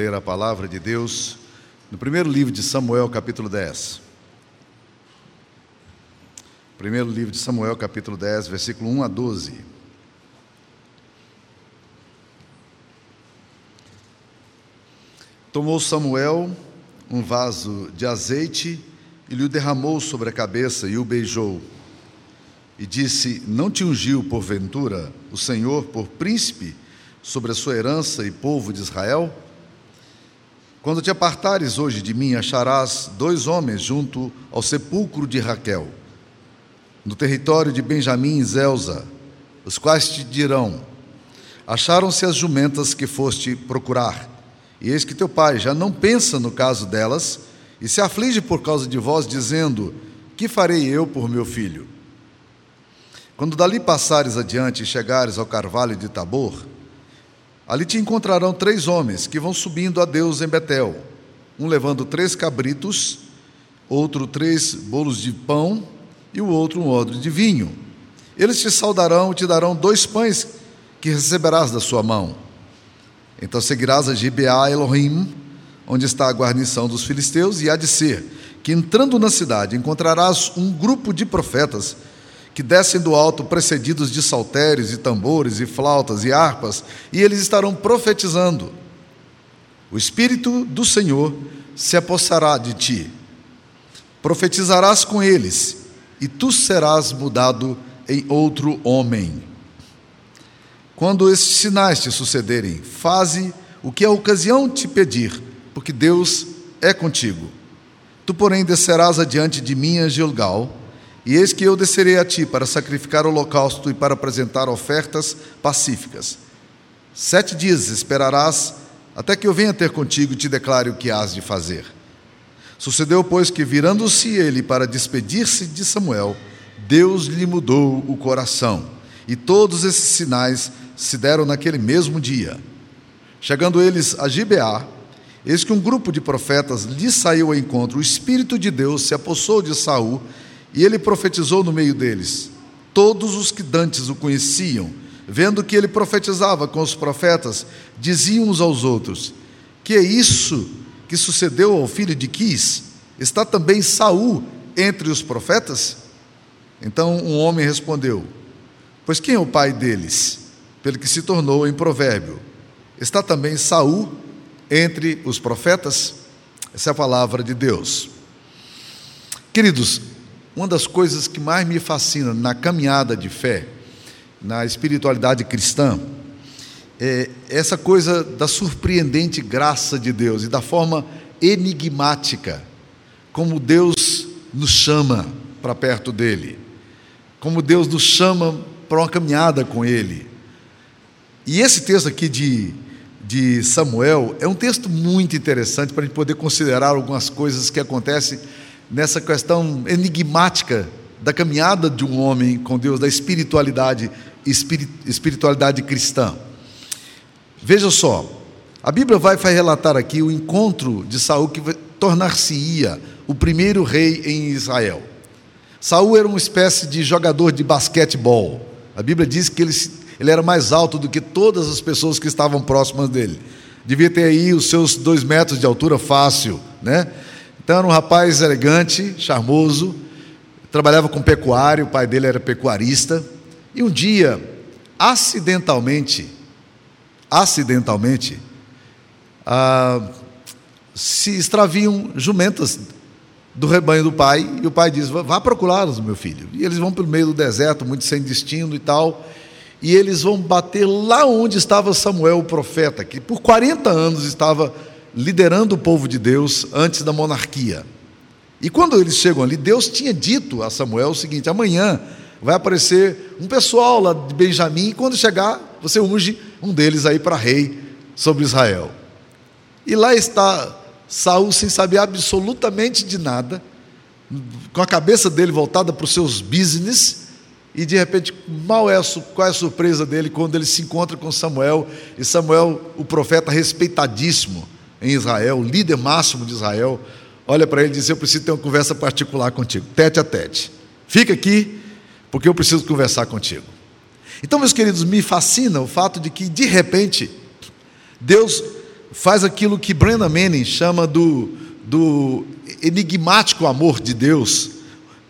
ler a palavra de Deus no primeiro livro de Samuel, capítulo 10. Primeiro livro de Samuel, capítulo 10, versículo 1 a 12. Tomou Samuel um vaso de azeite e lhe o derramou sobre a cabeça e o beijou. E disse: Não te ungiu, porventura, o Senhor por príncipe sobre a sua herança e povo de Israel? Quando te apartares hoje de mim, acharás dois homens junto ao sepulcro de Raquel, no território de Benjamim e Zelza, os quais te dirão: Acharam-se as jumentas que foste procurar, e eis que teu pai já não pensa no caso delas, e se aflige por causa de vós, dizendo: Que farei eu por meu filho? Quando dali passares adiante e chegares ao carvalho de Tabor, Ali te encontrarão três homens que vão subindo a Deus em Betel, um levando três cabritos, outro três bolos de pão e o outro um odre de vinho. Eles te saudarão e te darão dois pães que receberás da sua mão. Então seguirás a Gibeá Elohim, onde está a guarnição dos filisteus, e há de ser que entrando na cidade encontrarás um grupo de profetas que descem do alto precedidos de saltérios e tambores e flautas e harpas, e eles estarão profetizando. O Espírito do Senhor se apossará de ti. Profetizarás com eles, e tu serás mudado em outro homem. Quando estes sinais te sucederem, faze o que a ocasião te pedir, porque Deus é contigo. Tu, porém, descerás adiante de mim a Gilgal, e eis que eu descerei a ti para sacrificar holocausto e para apresentar ofertas pacíficas. Sete dias esperarás até que eu venha ter contigo e te declare o que hás de fazer. Sucedeu, pois, que virando-se ele para despedir-se de Samuel, Deus lhe mudou o coração, e todos esses sinais se deram naquele mesmo dia. Chegando eles a Gibeá, eis que um grupo de profetas lhe saiu ao encontro. O Espírito de Deus se apossou de Saul e ele profetizou no meio deles. Todos os que dantes o conheciam, vendo que ele profetizava com os profetas, diziam uns aos outros: Que é isso que sucedeu ao filho de Quis? Está também Saul entre os profetas? Então um homem respondeu: Pois quem é o pai deles? Pelo que se tornou em provérbio. Está também Saul entre os profetas? Essa é a palavra de Deus. Queridos, uma das coisas que mais me fascina na caminhada de fé, na espiritualidade cristã, é essa coisa da surpreendente graça de Deus e da forma enigmática como Deus nos chama para perto dele, como Deus nos chama para uma caminhada com ele. E esse texto aqui de, de Samuel é um texto muito interessante para a gente poder considerar algumas coisas que acontecem nessa questão enigmática da caminhada de um homem com Deus, da espiritualidade, espiritualidade cristã. Veja só, a Bíblia vai, relatar aqui o encontro de Saul que tornar-se-ia o primeiro rei em Israel. Saul era uma espécie de jogador de basquetebol. A Bíblia diz que ele, ele era mais alto do que todas as pessoas que estavam próximas dele. Devia ter aí os seus dois metros de altura fácil, né? Então era um rapaz elegante, charmoso, trabalhava com pecuário, o pai dele era pecuarista, e um dia, acidentalmente, acidentalmente, ah, se extraviam jumentas do rebanho do pai, e o pai diz: Vá procurá-los, meu filho. E eles vão pelo meio do deserto, muito sem destino e tal, e eles vão bater lá onde estava Samuel, o profeta, que por 40 anos estava liderando o povo de Deus antes da monarquia. E quando eles chegam ali, Deus tinha dito a Samuel o seguinte: amanhã vai aparecer um pessoal lá de Benjamim, e quando chegar, você unge um deles aí para rei sobre Israel. E lá está Saul sem saber absolutamente de nada, com a cabeça dele voltada para os seus business, e de repente, mal é a, qual é a surpresa dele quando ele se encontra com Samuel, e Samuel, o profeta respeitadíssimo, em Israel, líder máximo de Israel, olha para ele e diz: Eu preciso ter uma conversa particular contigo, tete a tete. Fica aqui, porque eu preciso conversar contigo. Então, meus queridos, me fascina o fato de que, de repente, Deus faz aquilo que Brenda Manning chama do, do enigmático amor de Deus,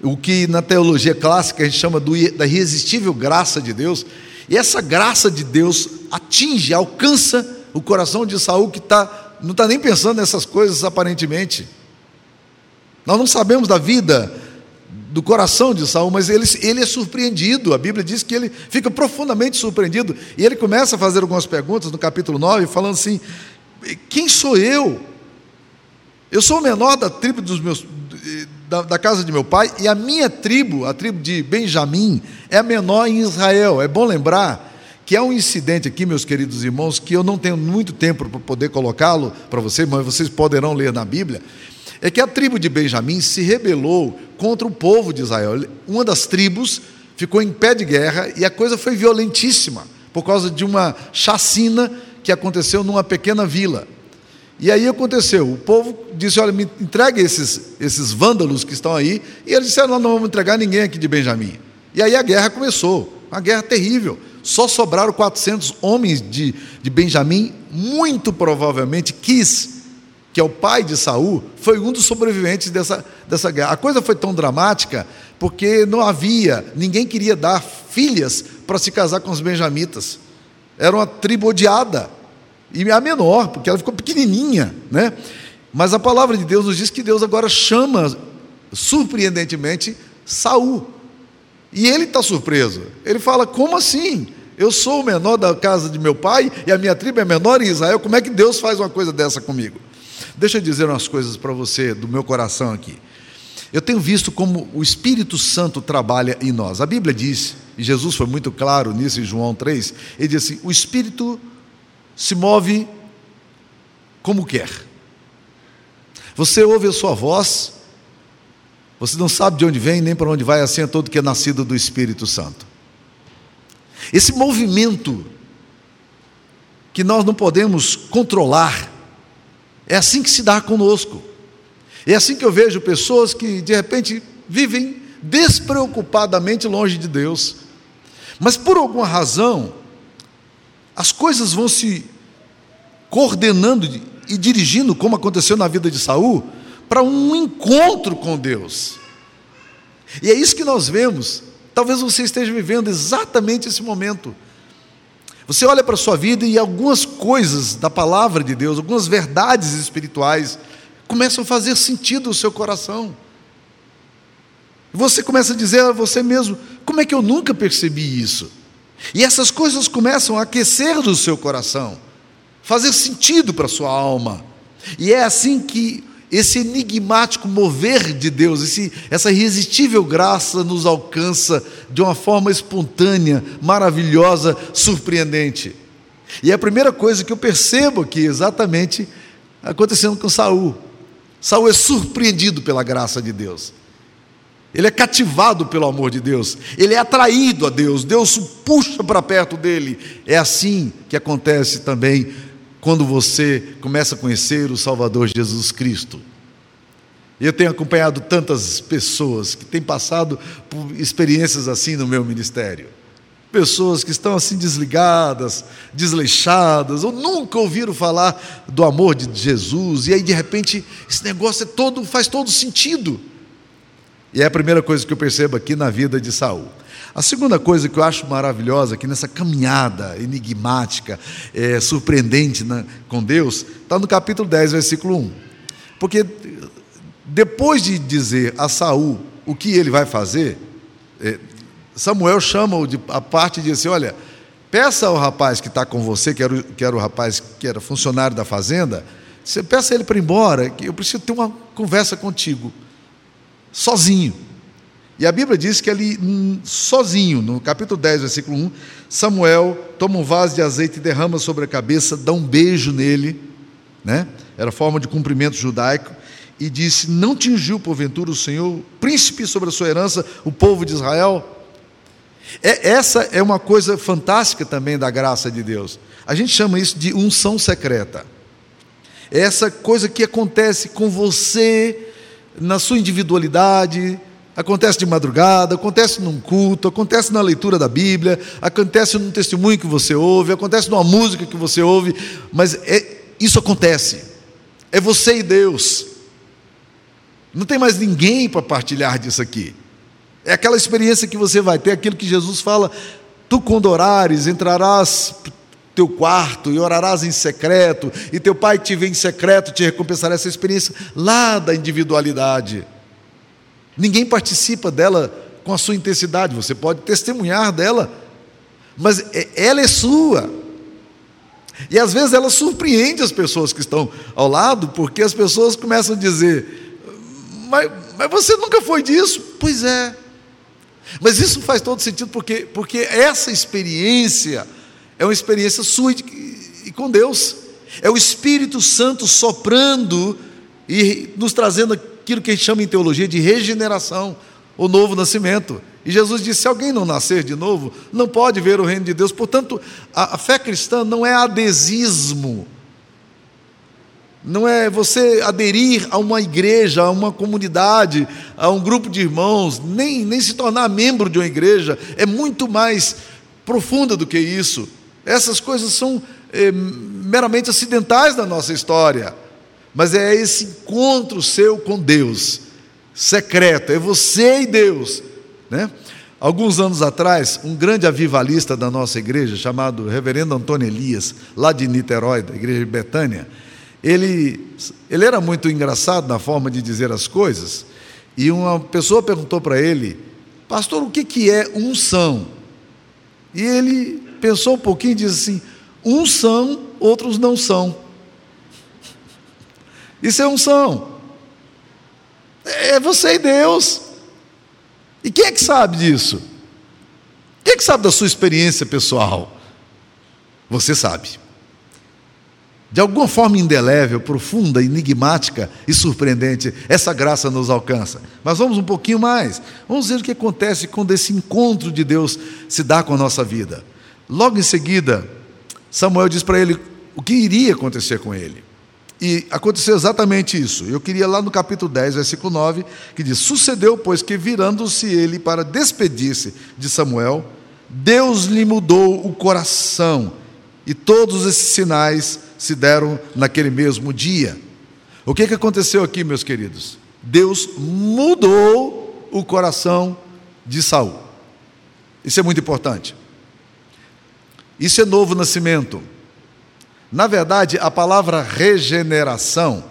o que na teologia clássica a gente chama do, da irresistível graça de Deus. E essa graça de Deus atinge, alcança o coração de Saul que tá, não está nem pensando nessas coisas aparentemente. Nós não sabemos da vida do coração de Saul, mas ele, ele é surpreendido. A Bíblia diz que ele fica profundamente surpreendido. E ele começa a fazer algumas perguntas no capítulo 9, falando assim: Quem sou eu? Eu sou o menor da tribo dos meus, da, da, casa de meu pai, e a minha tribo, a tribo de Benjamim, é a menor em Israel. É bom lembrar que há um incidente aqui, meus queridos irmãos, que eu não tenho muito tempo para poder colocá-lo para vocês, mas vocês poderão ler na Bíblia é que a tribo de Benjamim se rebelou contra o povo de Israel. Uma das tribos ficou em pé de guerra e a coisa foi violentíssima por causa de uma chacina que aconteceu numa pequena vila. E aí aconteceu, o povo disse: Olha, me entregue esses, esses vândalos que estão aí. E eles disseram: Nós não vamos entregar ninguém aqui de Benjamim. E aí a guerra começou, uma guerra terrível. Só sobraram 400 homens de, de Benjamim, muito provavelmente quis que é o pai de Saul, foi um dos sobreviventes dessa, dessa guerra. A coisa foi tão dramática porque não havia, ninguém queria dar filhas para se casar com os benjamitas. Era uma tribo odiada, e a menor, porque ela ficou pequenininha, né? Mas a palavra de Deus nos diz que Deus agora chama, surpreendentemente, Saul. E ele está surpreso. Ele fala: como assim? Eu sou o menor da casa de meu pai e a minha tribo é menor em Israel. Como é que Deus faz uma coisa dessa comigo? Deixa eu dizer umas coisas para você do meu coração aqui. Eu tenho visto como o Espírito Santo trabalha em nós. A Bíblia diz, e Jesus foi muito claro nisso em João 3, ele diz assim: o Espírito se move como quer. Você ouve a sua voz, você não sabe de onde vem nem para onde vai, assim é todo que é nascido do Espírito Santo. Esse movimento que nós não podemos controlar, é assim que se dá conosco. É assim que eu vejo pessoas que de repente vivem despreocupadamente longe de Deus, mas por alguma razão as coisas vão se coordenando e dirigindo, como aconteceu na vida de Saul, para um encontro com Deus. E é isso que nós vemos. Talvez você esteja vivendo exatamente esse momento. Você olha para a sua vida e algumas coisas da palavra de Deus, algumas verdades espirituais, começam a fazer sentido no seu coração. Você começa a dizer a você mesmo: como é que eu nunca percebi isso? E essas coisas começam a aquecer do seu coração, fazer sentido para a sua alma. E é assim que esse enigmático mover de Deus, esse, essa irresistível graça nos alcança de uma forma espontânea, maravilhosa, surpreendente. E é a primeira coisa que eu percebo aqui, exatamente acontecendo com Saul. Saul é surpreendido pela graça de Deus. Ele é cativado pelo amor de Deus, ele é atraído a Deus, Deus o puxa para perto dele. É assim que acontece também quando você começa a conhecer o Salvador Jesus Cristo. Eu tenho acompanhado tantas pessoas que têm passado por experiências assim no meu ministério. Pessoas que estão assim desligadas, desleixadas, ou nunca ouviram falar do amor de Jesus, e aí de repente esse negócio é todo, faz todo sentido. E é a primeira coisa que eu percebo aqui na vida de Saul. A segunda coisa que eu acho maravilhosa aqui nessa caminhada enigmática, é, surpreendente né, com Deus, está no capítulo 10, versículo 1. Porque depois de dizer a Saul o que ele vai fazer, é, Samuel chama-o a parte e diz assim: Olha, peça ao rapaz que está com você, que era, o, que era o rapaz que era funcionário da fazenda, você peça ele para ir embora, que eu preciso ter uma conversa contigo, sozinho. E a Bíblia diz que ali, hum, sozinho, no capítulo 10, versículo 1, Samuel toma um vaso de azeite e derrama sobre a cabeça, dá um beijo nele, né? era forma de cumprimento judaico, e disse: Não tingiu porventura o Senhor, príncipe sobre a sua herança, o povo de Israel? É, essa é uma coisa fantástica também da graça de Deus. A gente chama isso de unção secreta. É essa coisa que acontece com você, na sua individualidade, Acontece de madrugada, acontece num culto, acontece na leitura da Bíblia, acontece num testemunho que você ouve, acontece numa música que você ouve, mas é, isso acontece. É você e Deus. Não tem mais ninguém para partilhar disso aqui. É aquela experiência que você vai ter, aquilo que Jesus fala: tu quando orares, entrarás teu quarto e orarás em secreto, e teu pai te vê em secreto te recompensará essa experiência lá da individualidade. Ninguém participa dela com a sua intensidade, você pode testemunhar dela, mas é, ela é sua. E às vezes ela surpreende as pessoas que estão ao lado, porque as pessoas começam a dizer: Mas, mas você nunca foi disso? Pois é. Mas isso faz todo sentido, porque, porque essa experiência é uma experiência sua e, e com Deus. É o Espírito Santo soprando e nos trazendo aquilo que a gente chama em teologia de regeneração, o novo nascimento. E Jesus disse: se alguém não nascer de novo, não pode ver o reino de Deus. Portanto, a, a fé cristã não é adesismo, não é você aderir a uma igreja, a uma comunidade, a um grupo de irmãos, nem, nem se tornar membro de uma igreja, é muito mais profunda do que isso. Essas coisas são é, meramente acidentais na nossa história, mas é esse encontro seu com Deus, secreto, é você e Deus né? Alguns anos atrás, um grande avivalista da nossa igreja, chamado Reverendo Antônio Elias, lá de Niterói, da igreja de Betânia, ele, ele era muito engraçado na forma de dizer as coisas, e uma pessoa perguntou para ele, pastor, o que, que é unção? E ele pensou um pouquinho e disse assim: uns são, outros não são. Isso é unção. É você e Deus. E quem é que sabe disso? Quem é que sabe da sua experiência pessoal? Você sabe. De alguma forma indelével, profunda, enigmática e surpreendente, essa graça nos alcança. Mas vamos um pouquinho mais. Vamos ver o que acontece quando esse encontro de Deus se dá com a nossa vida. Logo em seguida, Samuel diz para ele o que iria acontecer com ele. E aconteceu exatamente isso. Eu queria lá no capítulo 10, versículo 9, que diz: Sucedeu, pois, que virando-se ele para despedir-se de Samuel, Deus lhe mudou o coração, e todos esses sinais se deram naquele mesmo dia. O que, que aconteceu aqui, meus queridos? Deus mudou o coração de Saul. Isso é muito importante. Isso é novo nascimento. Na verdade, a palavra regeneração,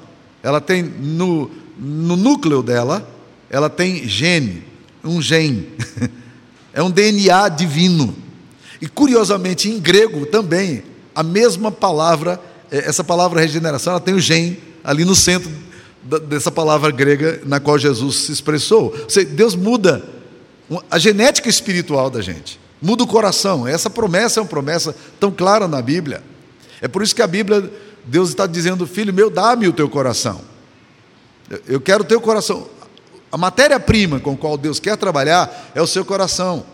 ela tem no, no núcleo dela, ela tem gene, um gene. é um DNA divino. E curiosamente, em grego também, a mesma palavra, é, essa palavra regeneração, ela tem o gene ali no centro dessa palavra grega na qual Jesus se expressou. Deus muda a genética espiritual da gente, muda o coração. Essa promessa é uma promessa tão clara na Bíblia. É por isso que a Bíblia, Deus está dizendo, filho meu, dá-me o teu coração. Eu quero o teu coração. A matéria-prima com a qual Deus quer trabalhar é o seu coração.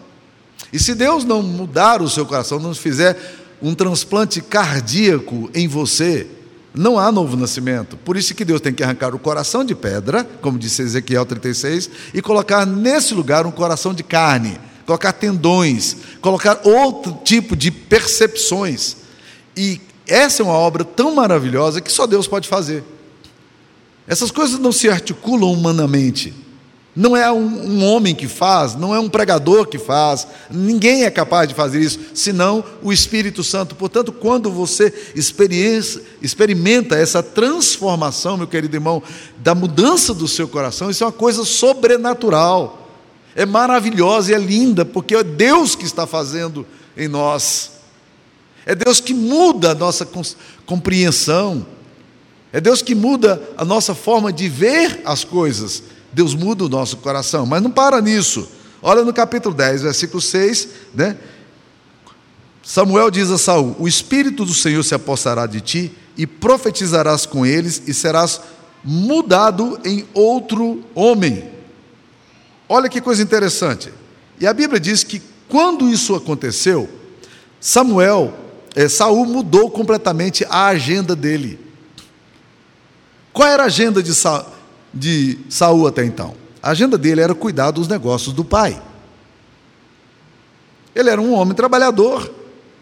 E se Deus não mudar o seu coração, não fizer um transplante cardíaco em você, não há novo nascimento. Por isso que Deus tem que arrancar o coração de pedra, como disse Ezequiel 36, e colocar nesse lugar um coração de carne, colocar tendões, colocar outro tipo de percepções. E essa é uma obra tão maravilhosa que só Deus pode fazer. Essas coisas não se articulam humanamente. Não é um, um, homem que faz, não é um pregador que faz, ninguém é capaz de fazer isso, senão o Espírito Santo. Portanto, quando você experimenta essa transformação, meu querido irmão, da mudança do seu coração, isso é uma coisa sobrenatural, é maravilhosa e é linda, porque é Deus que está fazendo em nós. É Deus que muda a nossa compreensão. É Deus que muda a nossa forma de ver as coisas. Deus muda o nosso coração, mas não para nisso. Olha no capítulo 10, versículo 6, né? Samuel diz a Saul: O espírito do Senhor se apossará de ti e profetizarás com eles e serás mudado em outro homem. Olha que coisa interessante. E a Bíblia diz que quando isso aconteceu, Samuel é, Saul mudou completamente a agenda dele. Qual era a agenda de, Sa, de Saul até então? A agenda dele era cuidar dos negócios do pai. Ele era um homem trabalhador,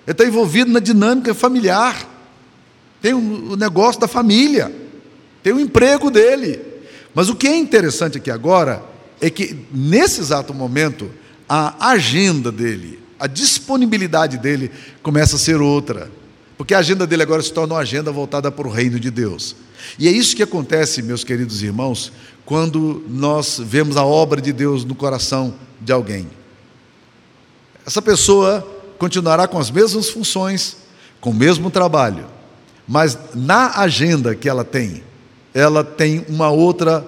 ele está envolvido na dinâmica familiar. tem o negócio da família, tem o emprego dele. Mas o que é interessante aqui agora é que, nesse exato momento, a agenda dele, a disponibilidade dele começa a ser outra. Porque a agenda dele agora se torna uma agenda voltada para o reino de Deus. E é isso que acontece, meus queridos irmãos, quando nós vemos a obra de Deus no coração de alguém. Essa pessoa continuará com as mesmas funções, com o mesmo trabalho, mas na agenda que ela tem, ela tem uma outra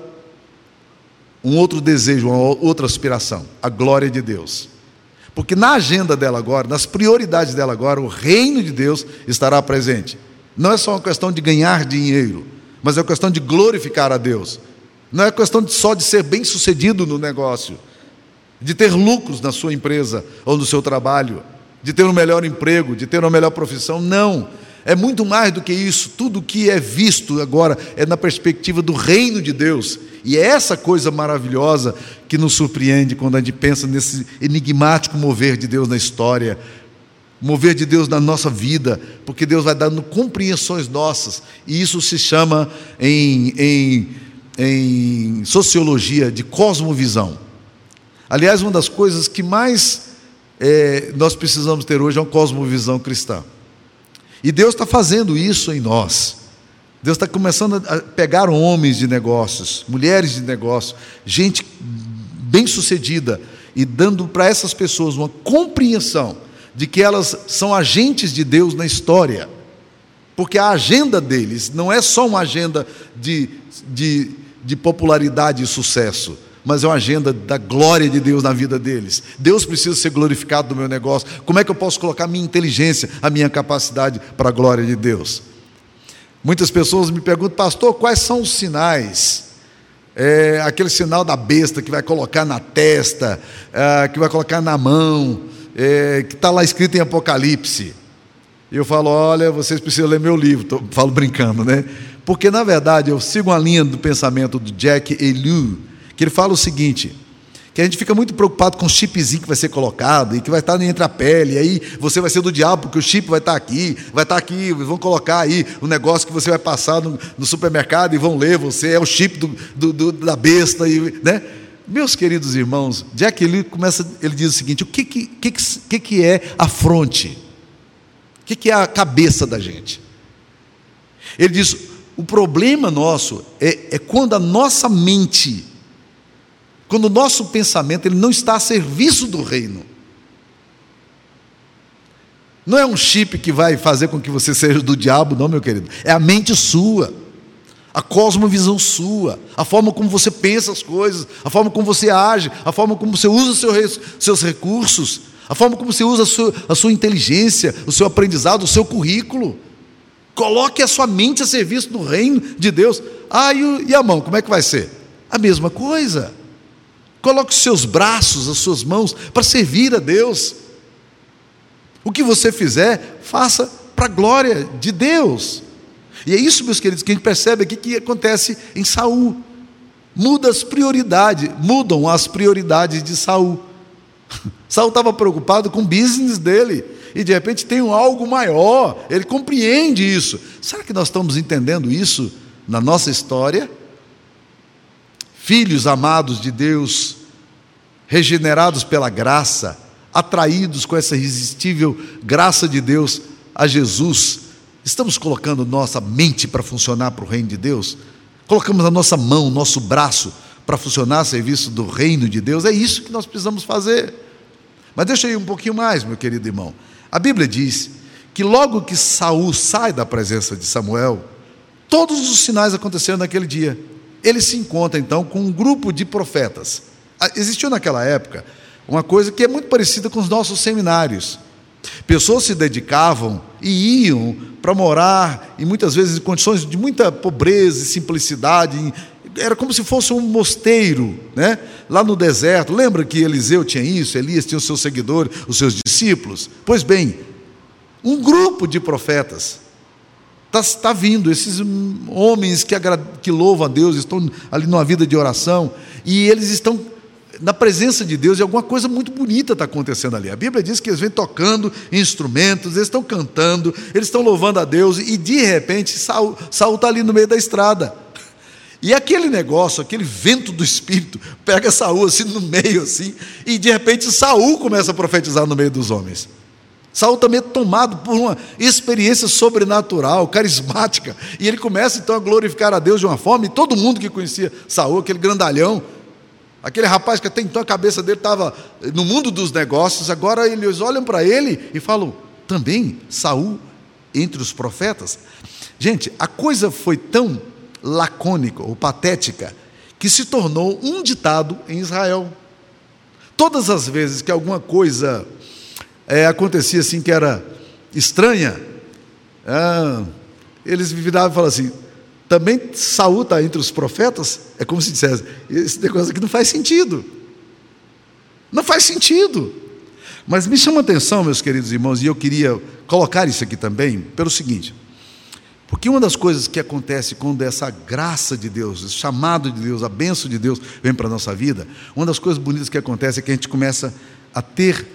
um outro desejo, uma outra aspiração, a glória de Deus. Porque na agenda dela agora, nas prioridades dela agora, o reino de Deus estará presente. Não é só uma questão de ganhar dinheiro, mas é uma questão de glorificar a Deus. Não é questão de só de ser bem-sucedido no negócio, de ter lucros na sua empresa ou no seu trabalho, de ter um melhor emprego, de ter uma melhor profissão. Não. É muito mais do que isso. Tudo que é visto agora é na perspectiva do reino de Deus. E é essa coisa maravilhosa que nos surpreende quando a gente pensa nesse enigmático mover de Deus na história, mover de Deus na nossa vida, porque Deus vai dando compreensões nossas, e isso se chama em, em, em sociologia de cosmovisão. Aliás, uma das coisas que mais é, nós precisamos ter hoje é uma cosmovisão cristã. E Deus está fazendo isso em nós. Deus está começando a pegar homens de negócios, mulheres de negócios, gente bem sucedida, e dando para essas pessoas uma compreensão de que elas são agentes de Deus na história. Porque a agenda deles não é só uma agenda de, de, de popularidade e sucesso mas é uma agenda da glória de Deus na vida deles. Deus precisa ser glorificado no meu negócio. Como é que eu posso colocar a minha inteligência, a minha capacidade para a glória de Deus? Muitas pessoas me perguntam, pastor, quais são os sinais? É, aquele sinal da besta que vai colocar na testa, é, que vai colocar na mão, é, que está lá escrito em Apocalipse. E eu falo, olha, vocês precisam ler meu livro, tô, falo brincando, né? Porque na verdade eu sigo uma linha do pensamento do Jack Elu, que ele fala o seguinte: que a gente fica muito preocupado com o chipzinho que vai ser colocado e que vai estar entre a pele, aí você vai ser do diabo, porque o chip vai estar aqui, vai estar aqui, vão colocar aí o negócio que você vai passar no, no supermercado e vão ler você, é o chip do, do, do, da besta, e, né? Meus queridos irmãos, Jack ele começa, ele diz o seguinte: o que, que, que, que é a fronte? O que, que é a cabeça da gente? Ele diz: o problema nosso é, é quando a nossa mente quando o nosso pensamento ele não está a serviço do reino. Não é um chip que vai fazer com que você seja do diabo, não, meu querido. É a mente sua, a cosmovisão sua, a forma como você pensa as coisas, a forma como você age, a forma como você usa seu, seus recursos, a forma como você usa a sua, a sua inteligência, o seu aprendizado, o seu currículo. Coloque a sua mente a serviço do reino de Deus. Ah, e a mão, como é que vai ser? A mesma coisa. Coloque os seus braços, as suas mãos para servir a Deus. O que você fizer, faça para a glória de Deus. E é isso, meus queridos, que a gente percebe aqui que acontece em Saul. Muda as prioridades, mudam as prioridades de Saul. Saul estava preocupado com o business dele e de repente tem um algo maior. Ele compreende isso. Será que nós estamos entendendo isso na nossa história? Filhos amados de Deus, regenerados pela graça, atraídos com essa irresistível graça de Deus a Jesus, estamos colocando nossa mente para funcionar para o reino de Deus? Colocamos a nossa mão, nosso braço para funcionar a serviço do reino de Deus? É isso que nós precisamos fazer. Mas deixa eu ir um pouquinho mais, meu querido irmão. A Bíblia diz que logo que Saul sai da presença de Samuel, todos os sinais aconteceram naquele dia ele se encontra então com um grupo de profetas. Ah, existiu naquela época uma coisa que é muito parecida com os nossos seminários. Pessoas se dedicavam e iam para morar, e muitas vezes em condições de muita pobreza e simplicidade, era como se fosse um mosteiro, né? lá no deserto. Lembra que Eliseu tinha isso, Elias tinha os seus seguidores, os seus discípulos? Pois bem, um grupo de profetas Está tá vindo, esses homens que, que louvam a Deus, estão ali numa vida de oração, e eles estão na presença de Deus e alguma coisa muito bonita está acontecendo ali. A Bíblia diz que eles vêm tocando instrumentos, eles estão cantando, eles estão louvando a Deus, e de repente Saul está ali no meio da estrada. E aquele negócio, aquele vento do Espírito, pega Saul assim no meio, assim, e de repente Saul começa a profetizar no meio dos homens. Saul também é tomado por uma experiência sobrenatural, carismática, e ele começa então a glorificar a Deus de uma forma, e todo mundo que conhecia Saul, aquele grandalhão, Aquele rapaz que até então a cabeça dele estava no mundo dos negócios, agora eles olham para ele e falam: também Saul entre os profetas. Gente, a coisa foi tão lacônica ou patética que se tornou um ditado em Israel. Todas as vezes que alguma coisa é, acontecia assim que era estranha, ah, eles viravam e falavam assim: também Saul está entre os profetas, é como se dissesse, esse negócio aqui não faz sentido. Não faz sentido. Mas me chama a atenção, meus queridos irmãos, e eu queria colocar isso aqui também, pelo seguinte. Porque uma das coisas que acontece quando essa graça de Deus, esse chamado de Deus, a benção de Deus vem para a nossa vida, uma das coisas bonitas que acontece é que a gente começa a ter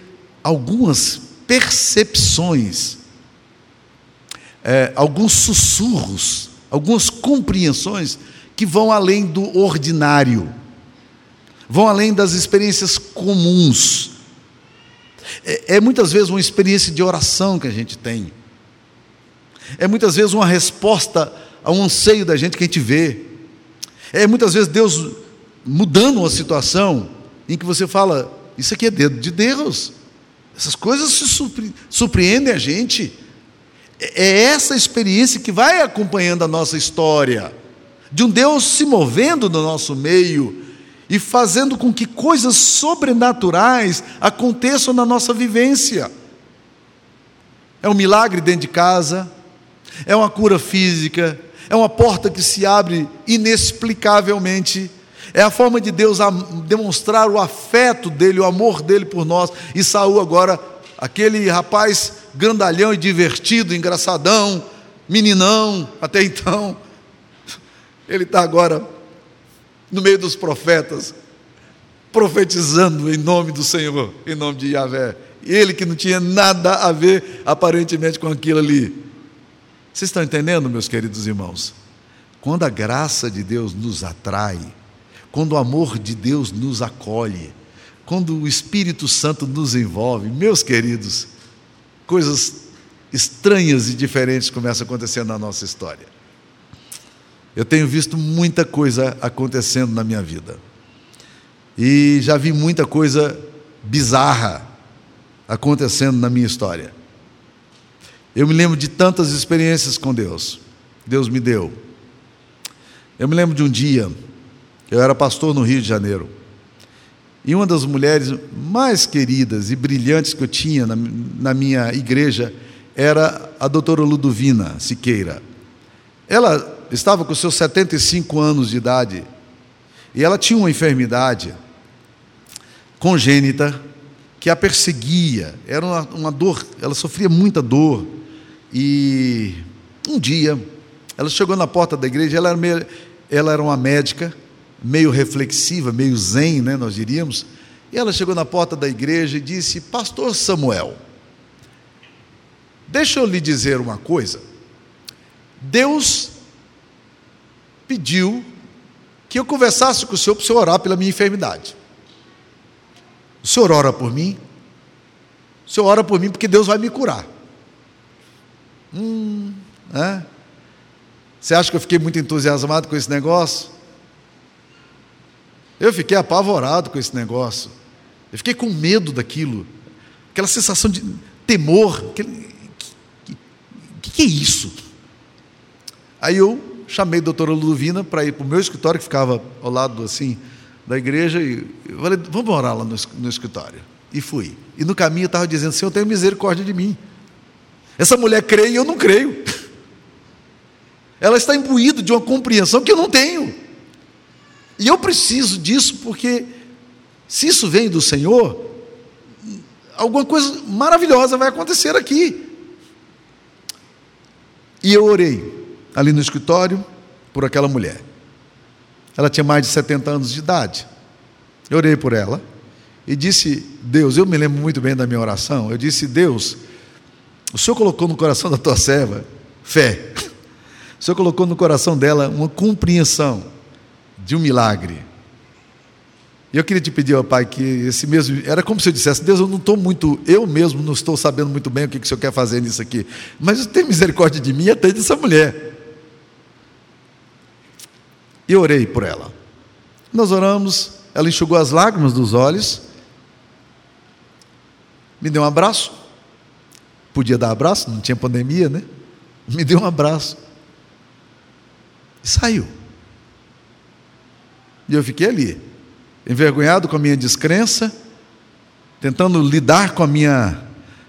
algumas percepções, é, alguns sussurros algumas compreensões que vão além do ordinário, vão além das experiências comuns. É, é, muitas vezes uma experiência de oração que a gente tem, é muitas vezes uma resposta a um anseio da gente que a gente vê, é muitas vezes Deus mudando uma situação em que você fala: Isso aqui é dedo de Deus, essas coisas se surpre surpreendem a gente. É essa experiência que vai acompanhando a nossa história, de um Deus se movendo no nosso meio e fazendo com que coisas sobrenaturais aconteçam na nossa vivência. É um milagre dentro de casa, é uma cura física, é uma porta que se abre inexplicavelmente. É a forma de Deus demonstrar o afeto dele, o amor dele por nós. E Saul agora, aquele rapaz grandalhão e divertido, engraçadão, meninão, até então. Ele está agora no meio dos profetas, profetizando em nome do Senhor, em nome de Yahvé. Ele que não tinha nada a ver aparentemente com aquilo ali. Vocês estão entendendo, meus queridos irmãos? Quando a graça de Deus nos atrai, quando o amor de Deus nos acolhe, quando o Espírito Santo nos envolve, meus queridos, coisas estranhas e diferentes começam a acontecer na nossa história. Eu tenho visto muita coisa acontecendo na minha vida. E já vi muita coisa bizarra acontecendo na minha história. Eu me lembro de tantas experiências com Deus. Deus me deu. Eu me lembro de um dia, eu era pastor no Rio de Janeiro. E uma das mulheres mais queridas e brilhantes que eu tinha na, na minha igreja era a doutora Ludovina Siqueira. Ela estava com seus 75 anos de idade e ela tinha uma enfermidade congênita que a perseguia, era uma, uma dor, ela sofria muita dor. E um dia, ela chegou na porta da igreja, ela era, meio, ela era uma médica, meio reflexiva, meio zen, né, nós diríamos. E ela chegou na porta da igreja e disse: Pastor Samuel, deixa eu lhe dizer uma coisa. Deus pediu que eu conversasse com o senhor para o senhor orar pela minha enfermidade. O senhor ora por mim? O senhor ora por mim porque Deus vai me curar. Hum, é? Você acha que eu fiquei muito entusiasmado com esse negócio? Eu fiquei apavorado com esse negócio. Eu fiquei com medo daquilo. Aquela sensação de temor. O que, que, que, é isso? Aí eu chamei a doutora Ludovina para ir para o meu escritório, que ficava ao lado assim da igreja, e falei, vamos morar lá no, no escritório. E fui. E no caminho eu estava dizendo, Senhor, tenha misericórdia de mim. Essa mulher crê e eu não creio. Ela está imbuída de uma compreensão que eu não tenho. E eu preciso disso porque, se isso vem do Senhor, alguma coisa maravilhosa vai acontecer aqui. E eu orei ali no escritório por aquela mulher. Ela tinha mais de 70 anos de idade. Eu orei por ela e disse: Deus, eu me lembro muito bem da minha oração. Eu disse: Deus, o Senhor colocou no coração da tua serva fé. O Senhor colocou no coração dela uma compreensão de um milagre. E eu queria te pedir, ó Pai, que esse mesmo. Era como se eu dissesse: Deus, eu não estou muito. Eu mesmo não estou sabendo muito bem o que, que o Senhor quer fazer nisso aqui. Mas tem misericórdia de mim e até dessa mulher. E orei por ela. Nós oramos, ela enxugou as lágrimas dos olhos, me deu um abraço. Podia dar abraço, não tinha pandemia, né? Me deu um abraço. E saiu. E eu fiquei ali envergonhado com a minha descrença, tentando lidar com a minha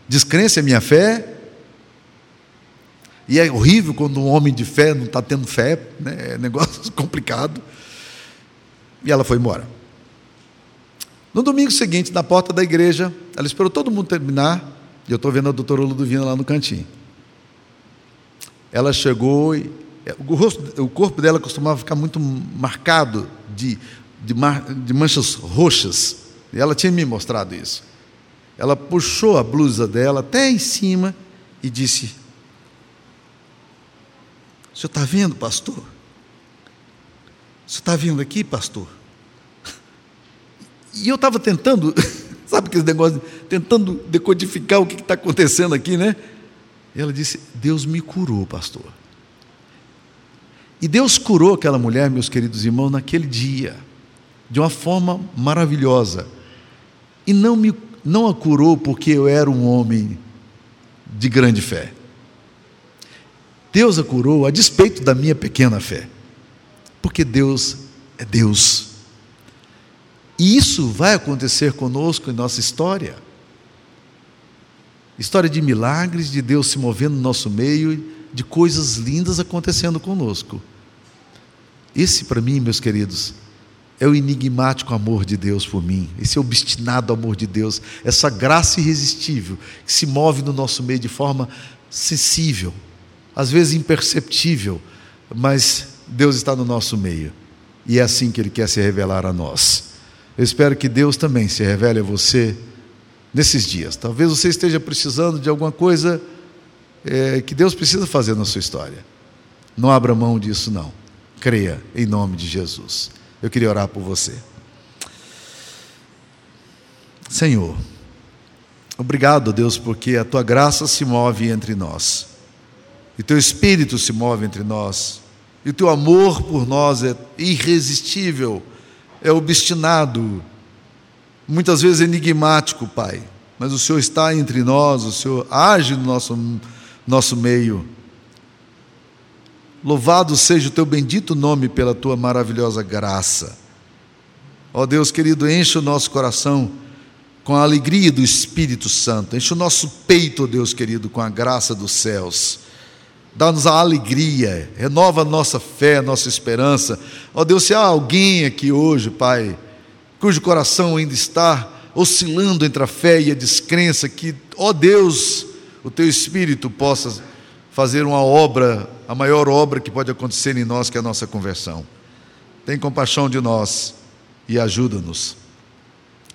descrença e a minha fé. E é horrível quando um homem de fé não está tendo fé, né? é negócio complicado. E ela foi embora. No domingo seguinte, na porta da igreja, ela esperou todo mundo terminar, e eu estou vendo a doutora Ludovina lá no cantinho. Ela chegou e o, rosto, o corpo dela costumava ficar muito marcado de de, mar, de manchas roxas. Ela tinha me mostrado isso. Ela puxou a blusa dela até em cima e disse: O senhor está vendo, pastor? O senhor está vindo aqui, pastor? E eu estava tentando, sabe aquele negócio, tentando decodificar o que está acontecendo aqui, né? E ela disse: Deus me curou, pastor. E Deus curou aquela mulher, meus queridos irmãos, naquele dia de uma forma maravilhosa. E não, me, não a curou porque eu era um homem de grande fé. Deus a curou a despeito da minha pequena fé. Porque Deus é Deus. E isso vai acontecer conosco em nossa história. História de milagres, de Deus se movendo no nosso meio, de coisas lindas acontecendo conosco. Esse, para mim, meus queridos, é o enigmático amor de Deus por mim, esse obstinado amor de Deus, essa graça irresistível que se move no nosso meio de forma sensível, às vezes imperceptível, mas Deus está no nosso meio e é assim que Ele quer se revelar a nós. Eu espero que Deus também se revele a você nesses dias. Talvez você esteja precisando de alguma coisa é, que Deus precisa fazer na sua história. Não abra mão disso, não. Creia em nome de Jesus. Eu queria orar por você. Senhor, obrigado, Deus, porque a tua graça se move entre nós, e teu espírito se move entre nós, e o teu amor por nós é irresistível, é obstinado, muitas vezes enigmático, Pai, mas o Senhor está entre nós, o Senhor age no nosso, nosso meio. Louvado seja o teu bendito nome pela tua maravilhosa graça. Ó Deus querido, enche o nosso coração com a alegria do Espírito Santo, enche o nosso peito, ó Deus querido, com a graça dos céus. Dá-nos a alegria, renova a nossa fé, a nossa esperança. Ó Deus, se há alguém aqui hoje, Pai, cujo coração ainda está oscilando entre a fé e a descrença, que, ó Deus, o teu Espírito possa fazer uma obra, a maior obra que pode acontecer em nós, que é a nossa conversão. Tem compaixão de nós e ajuda-nos.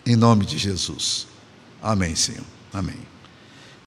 Em nome de Jesus. Amém, Senhor. Amém.